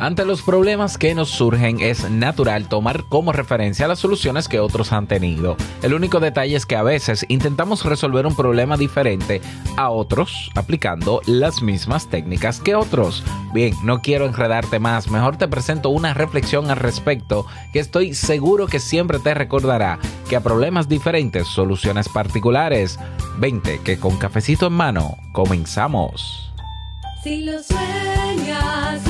Ante los problemas que nos surgen es natural tomar como referencia las soluciones que otros han tenido. El único detalle es que a veces intentamos resolver un problema diferente a otros aplicando las mismas técnicas que otros. Bien, no quiero enredarte más, mejor te presento una reflexión al respecto que estoy seguro que siempre te recordará que a problemas diferentes soluciones particulares. 20 que con cafecito en mano comenzamos. Si lo sueñas,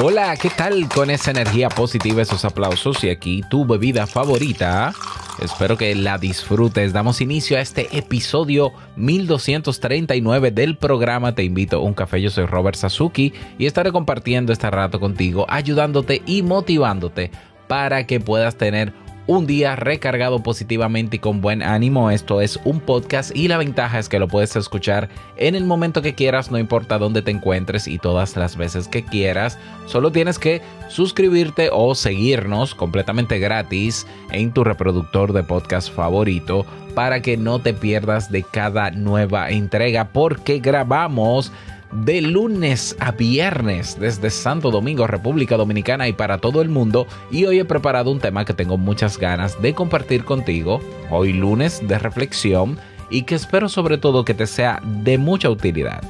Hola, ¿qué tal con esa energía positiva, esos aplausos y aquí tu bebida favorita? Espero que la disfrutes. Damos inicio a este episodio 1239 del programa Te invito a un café. Yo soy Robert Sasuki y estaré compartiendo este rato contigo, ayudándote y motivándote para que puedas tener un día recargado positivamente y con buen ánimo. Esto es un podcast y la ventaja es que lo puedes escuchar en el momento que quieras, no importa dónde te encuentres y todas las veces que quieras. Solo tienes que suscribirte o seguirnos completamente gratis en tu reproductor de podcast favorito para que no te pierdas de cada nueva entrega porque grabamos de lunes a viernes desde Santo Domingo, República Dominicana y para todo el mundo. Y hoy he preparado un tema que tengo muchas ganas de compartir contigo. Hoy lunes de reflexión y que espero sobre todo que te sea de mucha utilidad.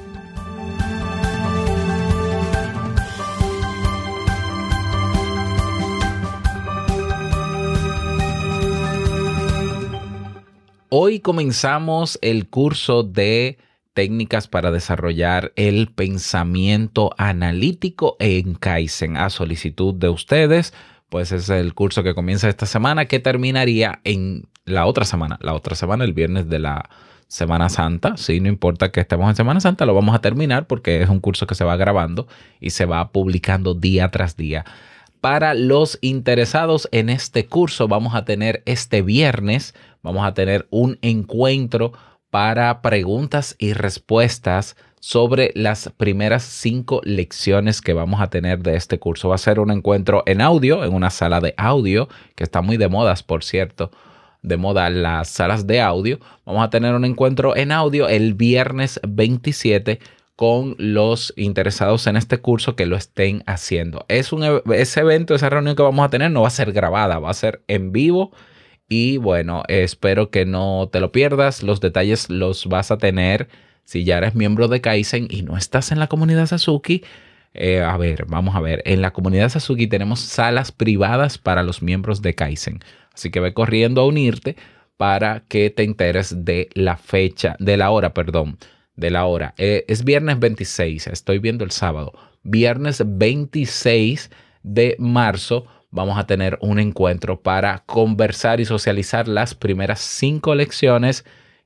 Hoy comenzamos el curso de técnicas para desarrollar el pensamiento analítico en Kaizen a solicitud de ustedes. Pues es el curso que comienza esta semana que terminaría en la otra semana, la otra semana, el viernes de la Semana Santa. Sí, no importa que estemos en Semana Santa, lo vamos a terminar porque es un curso que se va grabando y se va publicando día tras día. Para los interesados en este curso, vamos a tener este viernes, vamos a tener un encuentro para preguntas y respuestas sobre las primeras cinco lecciones que vamos a tener de este curso. Va a ser un encuentro en audio, en una sala de audio, que está muy de modas, por cierto, de moda las salas de audio. Vamos a tener un encuentro en audio el viernes 27 con los interesados en este curso que lo estén haciendo. Es un, ese evento, esa reunión que vamos a tener no va a ser grabada, va a ser en vivo y bueno, espero que no te lo pierdas. Los detalles los vas a tener si ya eres miembro de Kaizen y no estás en la comunidad Sasuki. Eh, a ver, vamos a ver. En la comunidad Sasuki tenemos salas privadas para los miembros de Kaizen. Así que ve corriendo a unirte para que te enteres de la fecha, de la hora, perdón, de la hora. Eh, es viernes 26, estoy viendo el sábado. Viernes 26 de marzo vamos a tener un encuentro para conversar y socializar las primeras cinco lecciones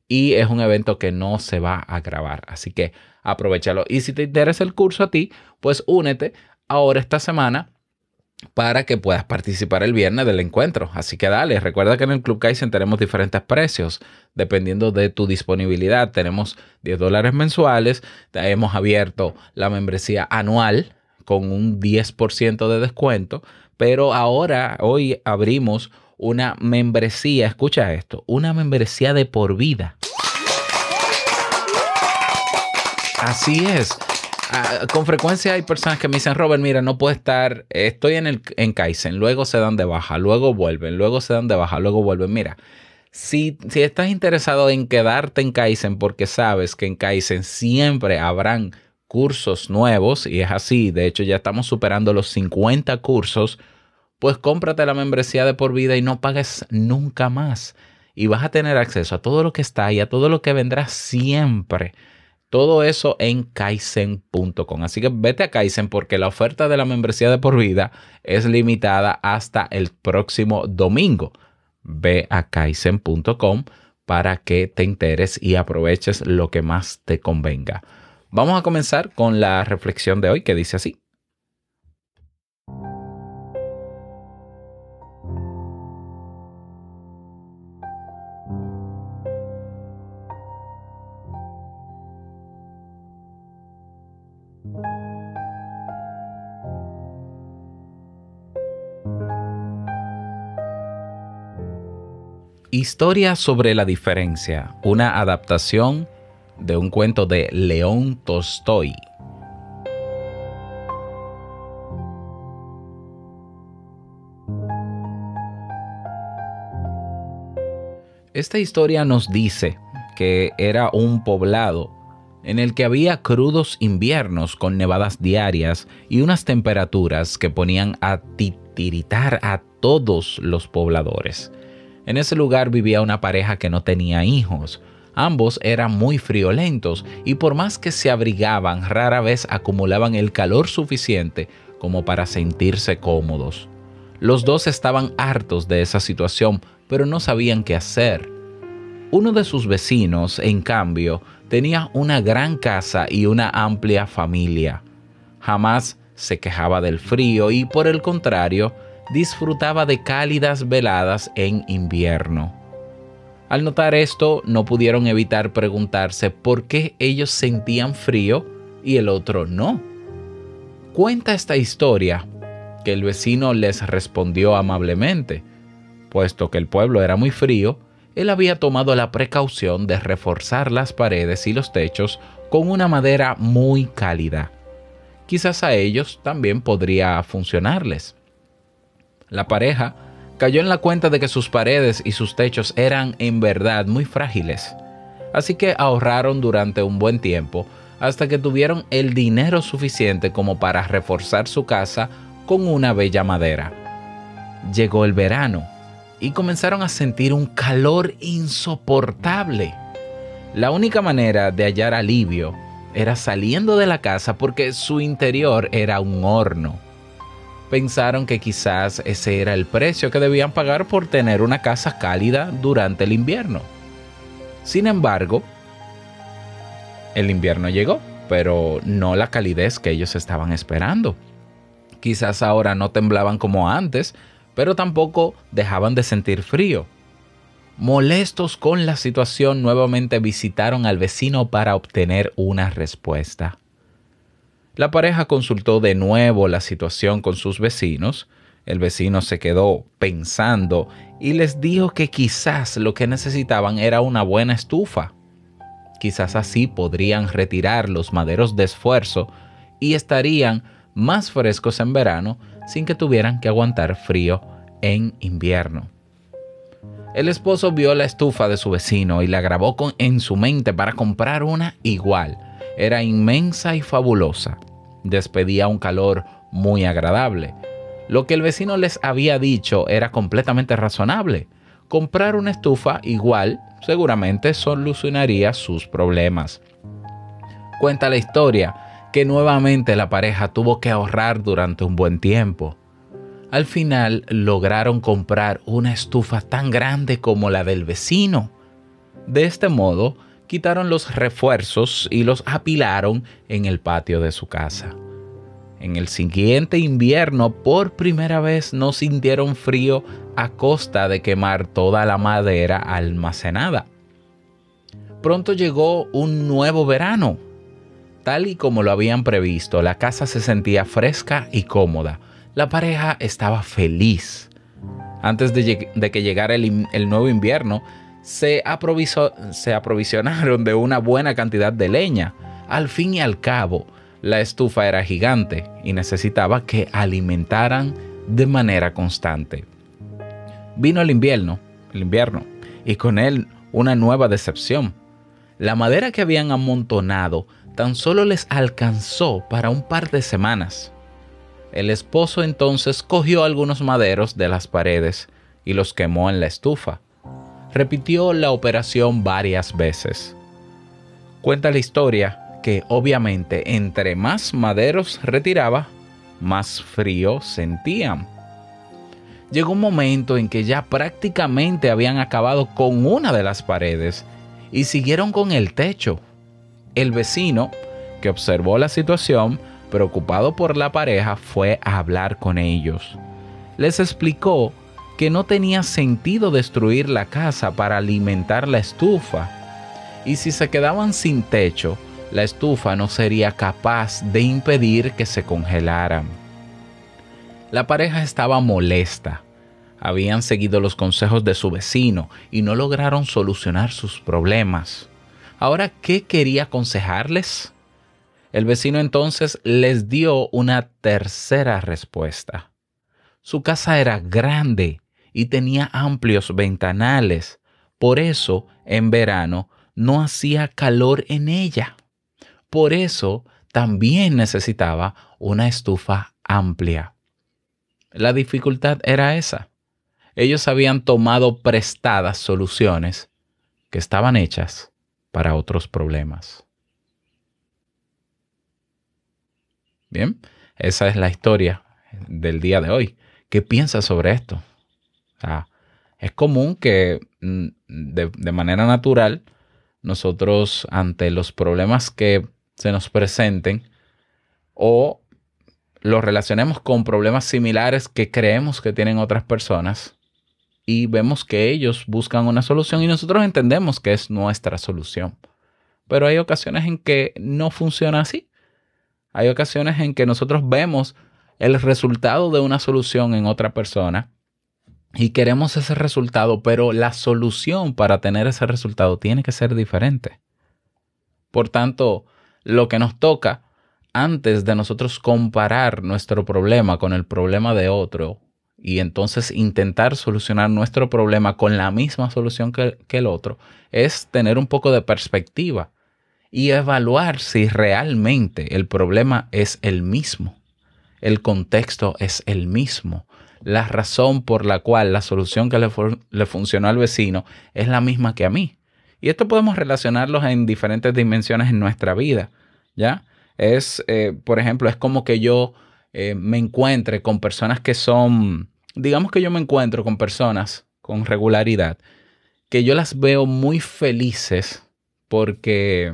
y es un evento que no se va a grabar, así que aprovechalo. Y si te interesa el curso a ti, pues únete ahora esta semana para que puedas participar el viernes del encuentro. Así que dale, recuerda que en el Club Kaizen tenemos diferentes precios dependiendo de tu disponibilidad. Tenemos 10 dólares mensuales, hemos abierto la membresía anual con un 10% de descuento pero ahora, hoy abrimos una membresía, escucha esto, una membresía de por vida. Así es. Ah, con frecuencia hay personas que me dicen, Robert, mira, no puedo estar, estoy en, el, en Kaizen, luego se dan de baja, luego vuelven, luego se dan de baja, luego vuelven. Mira, si, si estás interesado en quedarte en Kaizen porque sabes que en Kaizen siempre habrán cursos nuevos, y es así, de hecho ya estamos superando los 50 cursos pues cómprate la membresía de por vida y no pagues nunca más. Y vas a tener acceso a todo lo que está y a todo lo que vendrá siempre. Todo eso en kaizen.com. Así que vete a Kaizen porque la oferta de la membresía de por vida es limitada hasta el próximo domingo. Ve a kaizen.com para que te enteres y aproveches lo que más te convenga. Vamos a comenzar con la reflexión de hoy que dice así. Historia sobre la diferencia, una adaptación de un cuento de León Tolstoy. Esta historia nos dice que era un poblado en el que había crudos inviernos con nevadas diarias y unas temperaturas que ponían a titiritar a todos los pobladores. En ese lugar vivía una pareja que no tenía hijos. Ambos eran muy friolentos y por más que se abrigaban, rara vez acumulaban el calor suficiente como para sentirse cómodos. Los dos estaban hartos de esa situación, pero no sabían qué hacer. Uno de sus vecinos, en cambio, tenía una gran casa y una amplia familia. Jamás se quejaba del frío y, por el contrario, disfrutaba de cálidas veladas en invierno. Al notar esto, no pudieron evitar preguntarse por qué ellos sentían frío y el otro no. Cuenta esta historia que el vecino les respondió amablemente, puesto que el pueblo era muy frío, él había tomado la precaución de reforzar las paredes y los techos con una madera muy cálida. Quizás a ellos también podría funcionarles. La pareja cayó en la cuenta de que sus paredes y sus techos eran en verdad muy frágiles. Así que ahorraron durante un buen tiempo hasta que tuvieron el dinero suficiente como para reforzar su casa con una bella madera. Llegó el verano y comenzaron a sentir un calor insoportable. La única manera de hallar alivio era saliendo de la casa porque su interior era un horno pensaron que quizás ese era el precio que debían pagar por tener una casa cálida durante el invierno. Sin embargo, el invierno llegó, pero no la calidez que ellos estaban esperando. Quizás ahora no temblaban como antes, pero tampoco dejaban de sentir frío. Molestos con la situación, nuevamente visitaron al vecino para obtener una respuesta. La pareja consultó de nuevo la situación con sus vecinos. El vecino se quedó pensando y les dijo que quizás lo que necesitaban era una buena estufa. Quizás así podrían retirar los maderos de esfuerzo y estarían más frescos en verano sin que tuvieran que aguantar frío en invierno. El esposo vio la estufa de su vecino y la grabó en su mente para comprar una igual era inmensa y fabulosa. Despedía un calor muy agradable. Lo que el vecino les había dicho era completamente razonable. Comprar una estufa igual seguramente solucionaría sus problemas. Cuenta la historia que nuevamente la pareja tuvo que ahorrar durante un buen tiempo. Al final lograron comprar una estufa tan grande como la del vecino. De este modo, quitaron los refuerzos y los apilaron en el patio de su casa. En el siguiente invierno, por primera vez, no sintieron frío a costa de quemar toda la madera almacenada. Pronto llegó un nuevo verano. Tal y como lo habían previsto, la casa se sentía fresca y cómoda. La pareja estaba feliz. Antes de, que llegara el nuevo invierno, se, aprovisionaron de una buena cantidad de leña. Al fin y al cabo, la estufa era gigante y necesitaba que alimentaran de manera constante. Vino el invierno, el invierno, y con él una nueva decepción. La madera que habían amontonado tan solo les alcanzó para un par de semanas. El esposo entonces cogió algunos maderos de las paredes y los quemó en la estufa. Repitió la operación varias veces. Cuenta la historia que obviamente entre más maderos retiraba, más frío sentían. Llegó un momento en que ya prácticamente habían acabado con una de las paredes y siguieron con el techo. El vecino, que observó la situación, preocupado por la pareja, fue a hablar con ellos. Les explicó que no tenía sentido destruir la casa para alimentar la estufa. Y si se quedaban sin techo, la estufa no sería capaz de impedir que se congelaran. La pareja estaba molesta. Habían seguido los consejos de su vecino y no lograron solucionar sus problemas. Ahora, ¿qué quería aconsejarles? El vecino entonces les dio una tercera respuesta. Su casa era grande y tenía amplios ventanales. Por eso, en verano, no hacía calor en ella. Por eso, también necesitaba una estufa amplia. La dificultad era esa. Ellos habían tomado prestadas soluciones que estaban hechas para otros problemas. Bien, esa es la historia del día de hoy. ¿Qué piensas sobre esto? Es común que mm, de, manera natural nosotros ante los problemas que se nos presenten o los relacionemos con problemas similares que creemos que tienen otras personas y vemos que ellos buscan una solución y nosotros entendemos que es nuestra solución. Pero hay ocasiones en que no funciona así. Hay ocasiones en que nosotros vemos el resultado de una solución en otra persona y queremos ese resultado, pero la solución para tener ese resultado tiene que ser diferente. Por tanto, lo que nos toca antes de nosotros comparar nuestro problema con el problema de otro y entonces intentar solucionar nuestro problema con la misma solución que, el otro, es tener un poco de perspectiva y evaluar si realmente el problema es el mismo, el contexto es el mismo, la razón por la cual la solución que le, funcionó al vecino es la misma que a mí. Y esto podemos relacionarlos en diferentes dimensiones en nuestra vida, ¿ya? Es, eh, por ejemplo, es como que yo eh, me encuentre con personas que son, digamos que yo me encuentro con personas con regularidad, que yo las veo muy felices porque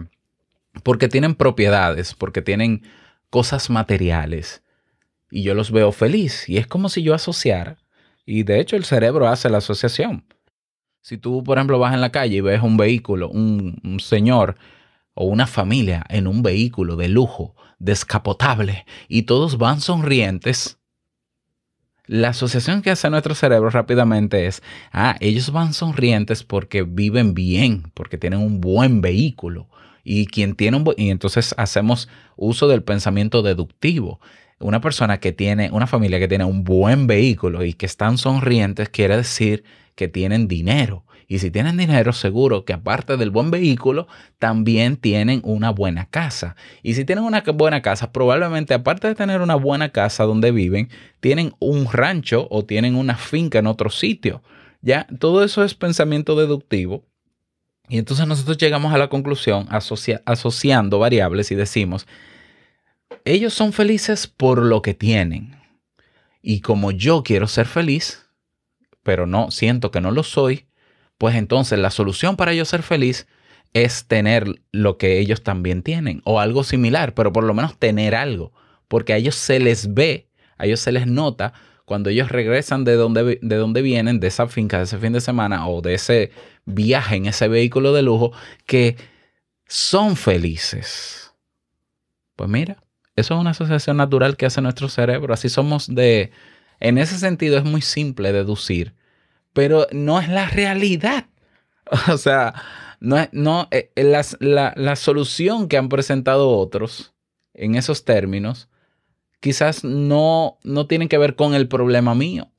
porque tienen propiedades, porque tienen cosas materiales. Y yo los veo feliz. Y es como si yo asociara. Y de hecho el cerebro hace la asociación. Si tú, por ejemplo, vas en la calle y ves un vehículo, un, señor o una familia en un vehículo de lujo, descapotable, y todos van sonrientes, la asociación que hace nuestro cerebro rápidamente es, ah, ellos van sonrientes porque viven bien, porque tienen un buen vehículo, y quien tiene un y entonces hacemos uso del pensamiento deductivo. Una persona que tiene, una familia que tiene un buen vehículo y que están sonrientes quiere decir que tienen dinero. Y si tienen dinero, seguro que aparte del buen vehículo, también tienen una buena casa. Y si tienen una buena casa, probablemente aparte de tener una buena casa donde viven, tienen un rancho o tienen una finca en otro sitio. Ya, todo eso es pensamiento deductivo y entonces nosotros llegamos a la conclusión asociando variables y decimos, ellos son felices por lo que tienen. Y como yo quiero ser feliz, pero no siento que no lo soy, pues entonces la solución para yo ser feliz es tener lo que ellos también tienen o algo similar, pero por lo menos tener algo, porque a ellos se les ve, a ellos se les nota cuando ellos regresan de donde, de donde vienen, de esa finca, de ese fin de semana o de ese viaje en ese vehículo de lujo, que son felices. Pues mira, eso es una asociación natural que hace nuestro cerebro. Así somos de... En ese sentido es muy simple deducir, pero no es la realidad. O sea, no es, no, eh, la, la solución que han presentado otros en esos términos quizás no, no tienen que ver con el problema mío.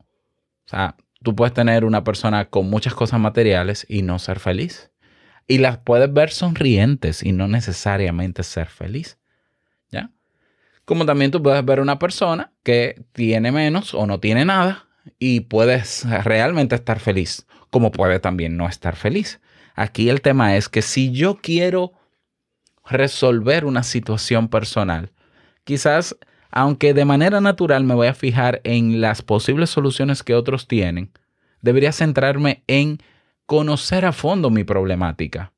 O sea, tú puedes tener una persona con muchas cosas materiales y no ser feliz. Y las puedes ver sonrientes y no necesariamente ser feliz. Como también tú puedes ver una persona que tiene menos o no tiene nada y puedes realmente estar feliz, como puede también no estar feliz. Aquí el tema es que si yo quiero resolver una situación personal, quizás aunque de manera natural me voy a fijar en las posibles soluciones que otros tienen, debería centrarme en conocer a fondo mi problemática,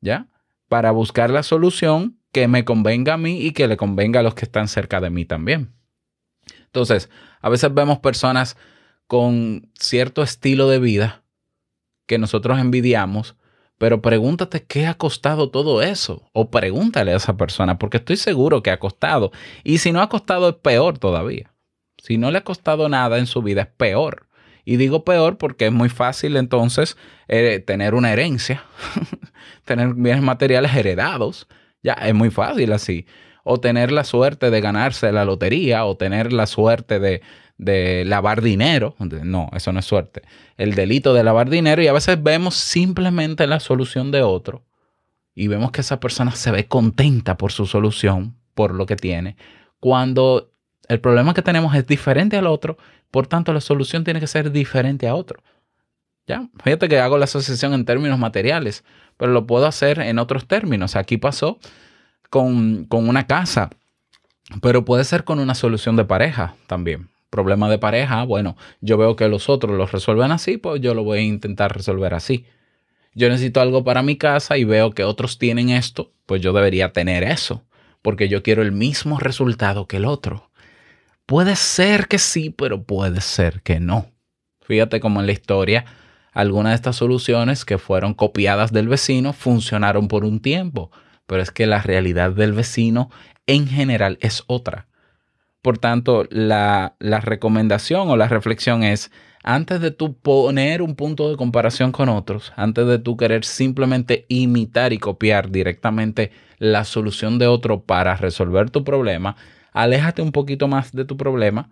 ¿ya? Para buscar la solución que me convenga a mí y que le convenga a los que están cerca de mí también. Entonces, a veces vemos personas con cierto estilo de vida que nosotros envidiamos, pero pregúntate qué ha costado todo eso. O pregúntale a esa persona, porque estoy seguro que ha costado. Y si no ha costado, es peor todavía. Si no le ha costado nada en su vida, es peor. Y digo peor porque es muy fácil entonces eh, tener una herencia, tener bienes materiales heredados ya, es muy fácil así. O tener la suerte de ganarse la lotería, o tener la suerte de, lavar dinero. No, eso no es suerte. El delito de lavar dinero y a veces vemos simplemente la solución de otro y vemos que esa persona se ve contenta por su solución, por lo que tiene, cuando el problema que tenemos es diferente al otro, por tanto la solución tiene que ser diferente a otro. ¿Ya? Fíjate que hago la asociación en términos materiales pero lo puedo hacer en otros términos. Aquí pasó con, una casa, pero puede ser con una solución de pareja también. Problema de pareja, bueno, yo veo que los otros los resuelven así, pues yo lo voy a intentar resolver así. Yo necesito algo para mi casa y veo que otros tienen esto, pues yo debería tener eso, porque yo quiero el mismo resultado que el otro. Puede ser que sí, pero puede ser que no. Fíjate cómo en la historia algunas de estas soluciones que fueron copiadas del vecino funcionaron por un tiempo, pero es que la realidad del vecino en general es otra. Por tanto, la, recomendación o la reflexión es, antes de tú poner un punto de comparación con otros, antes de tú querer simplemente imitar y copiar directamente la solución de otro para resolver tu problema, aléjate un poquito más de tu problema,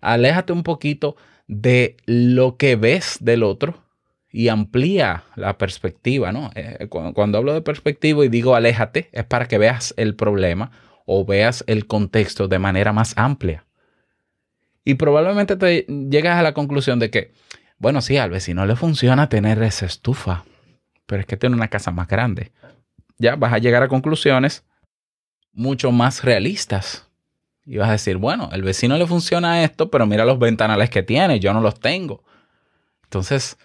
aléjate un poquito de lo que ves del otro y amplía la perspectiva, ¿no? Eh, cuando, hablo de perspectiva y digo aléjate, es para que veas el problema o veas el contexto de manera más amplia. Y probablemente te llegas a la conclusión de que, bueno, sí, al vecino le funciona tener esa estufa, pero es que tiene una casa más grande. Ya vas a llegar a conclusiones mucho más realistas. Y vas a decir, bueno, el vecino le funciona esto, pero mira los ventanales que tiene, yo no los tengo. Entonces,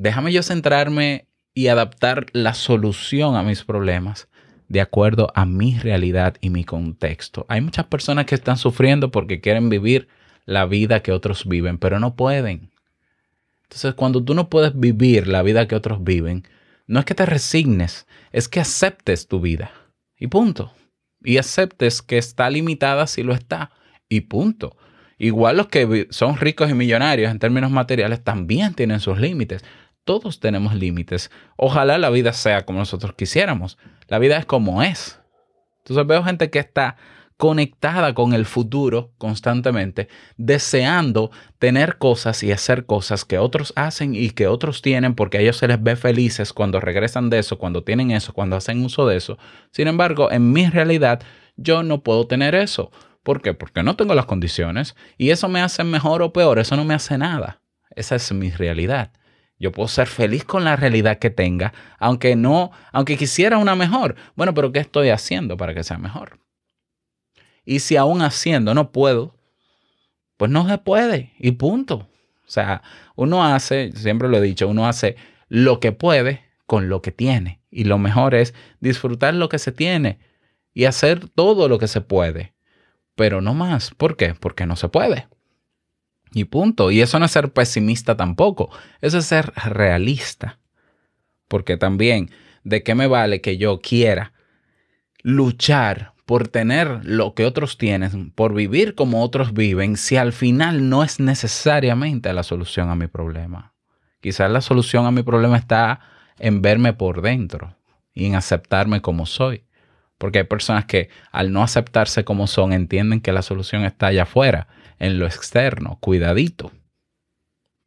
déjame yo centrarme y adaptar la solución a mis problemas de acuerdo a mi realidad y mi contexto. Hay muchas personas que están sufriendo porque quieren vivir la vida que otros viven, pero no pueden. Entonces, cuando tú no puedes vivir la vida que otros viven, no es que te resignes, es que aceptes tu vida. Y punto. Y aceptes que está limitada si lo está. Y punto. Igual los que son ricos y millonarios en términos materiales también tienen sus límites. Todos tenemos límites. Ojalá la vida sea como nosotros quisiéramos. La vida es como es. Entonces veo gente que está conectada con el futuro constantemente, deseando tener cosas y hacer cosas que otros hacen y que otros tienen porque a ellos se les ve felices cuando regresan de eso, cuando tienen eso, cuando hacen uso de eso. Sin embargo, en mi realidad, yo no puedo tener eso ¿Por qué? Porque no tengo las condiciones y eso me hace mejor o peor, eso no me hace nada. Esa es mi realidad. Yo puedo ser feliz con la realidad que tenga, aunque no, aunque quisiera una mejor. Bueno, pero ¿qué estoy haciendo para que sea mejor? Y si aún haciendo no puedo, pues no se puede y punto. O sea, uno hace, siempre lo he dicho, uno hace lo que puede con lo que tiene. Y lo mejor es disfrutar lo que se tiene y hacer todo lo que se puede pero no más. ¿Por qué? Porque no se puede. Y punto. Y eso no es ser pesimista tampoco, eso es ser realista. Porque también, ¿de qué me vale que yo quiera luchar por tener lo que otros tienen, por vivir como otros viven, si al final no es necesariamente la solución a mi problema? Quizás la solución a mi problema está en verme por dentro y en aceptarme como soy. Porque hay personas que al no aceptarse como son entienden que la solución está allá afuera, en lo externo, cuidadito.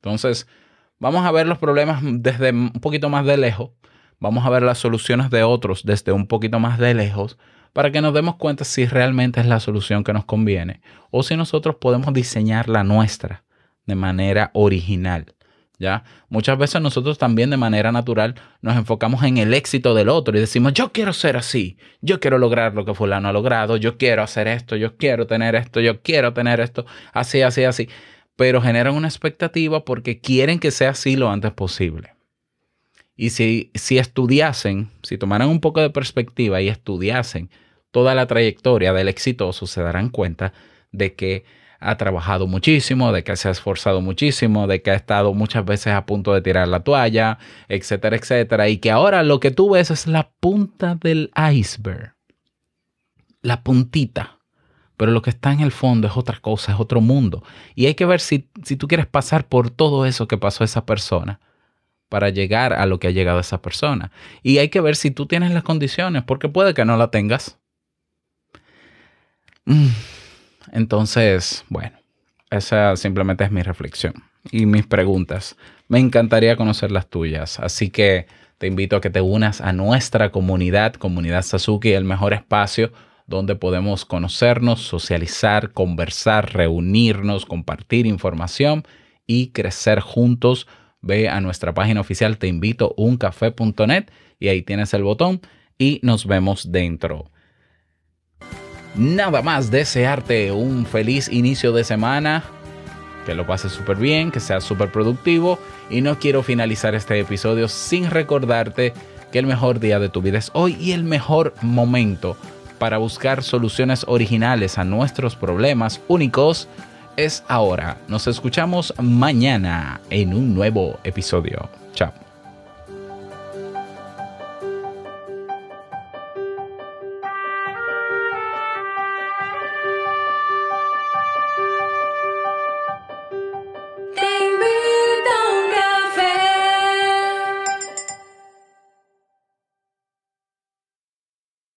Entonces, vamos a ver los problemas desde un poquito más de lejos, vamos a ver las soluciones de otros desde un poquito más de lejos para que nos demos cuenta si realmente es la solución que nos conviene o si nosotros podemos diseñar la nuestra de manera original. Muchas veces nosotros también de manera natural nos enfocamos en el éxito del otro y decimos, yo quiero ser así, yo quiero lograr lo que fulano ha logrado, yo quiero hacer esto, yo quiero tener esto, yo quiero tener esto, así, así, así. Pero generan una expectativa porque quieren que sea así lo antes posible. Y si, si estudiasen, si tomaran un poco de perspectiva y estudiasen toda la trayectoria del exitoso, se darán cuenta de que ha trabajado muchísimo, de que se ha esforzado muchísimo, de que ha estado muchas veces a punto de tirar la toalla, etcétera, etcétera, y que ahora lo que tú ves es la punta del iceberg, la puntita, pero lo que está en el fondo es otra cosa, es otro mundo, y hay que ver si, si tú quieres pasar por todo eso que pasó esa persona para llegar a lo que ha llegado esa persona. Y hay que ver si tú tienes las condiciones, porque puede que no la tengas. Mm. Entonces, bueno, esa simplemente es mi reflexión y mis preguntas. Me encantaría conocer las tuyas, así que te invito a que te unas a nuestra comunidad, Comunidad Sasuki, el mejor espacio donde podemos conocernos, socializar, conversar, reunirnos, compartir información y crecer juntos ve a nuestra página oficial te invito uncafé.net y ahí tienes el botón y nos vemos dentro. Nada más desearte un feliz inicio de semana, que lo pases súper bien, que sea súper productivo y no quiero finalizar este episodio sin recordarte que el mejor día de tu vida es hoy y el mejor momento para buscar soluciones originales a nuestros problemas únicos es ahora. Nos escuchamos mañana en un nuevo episodio. Chao.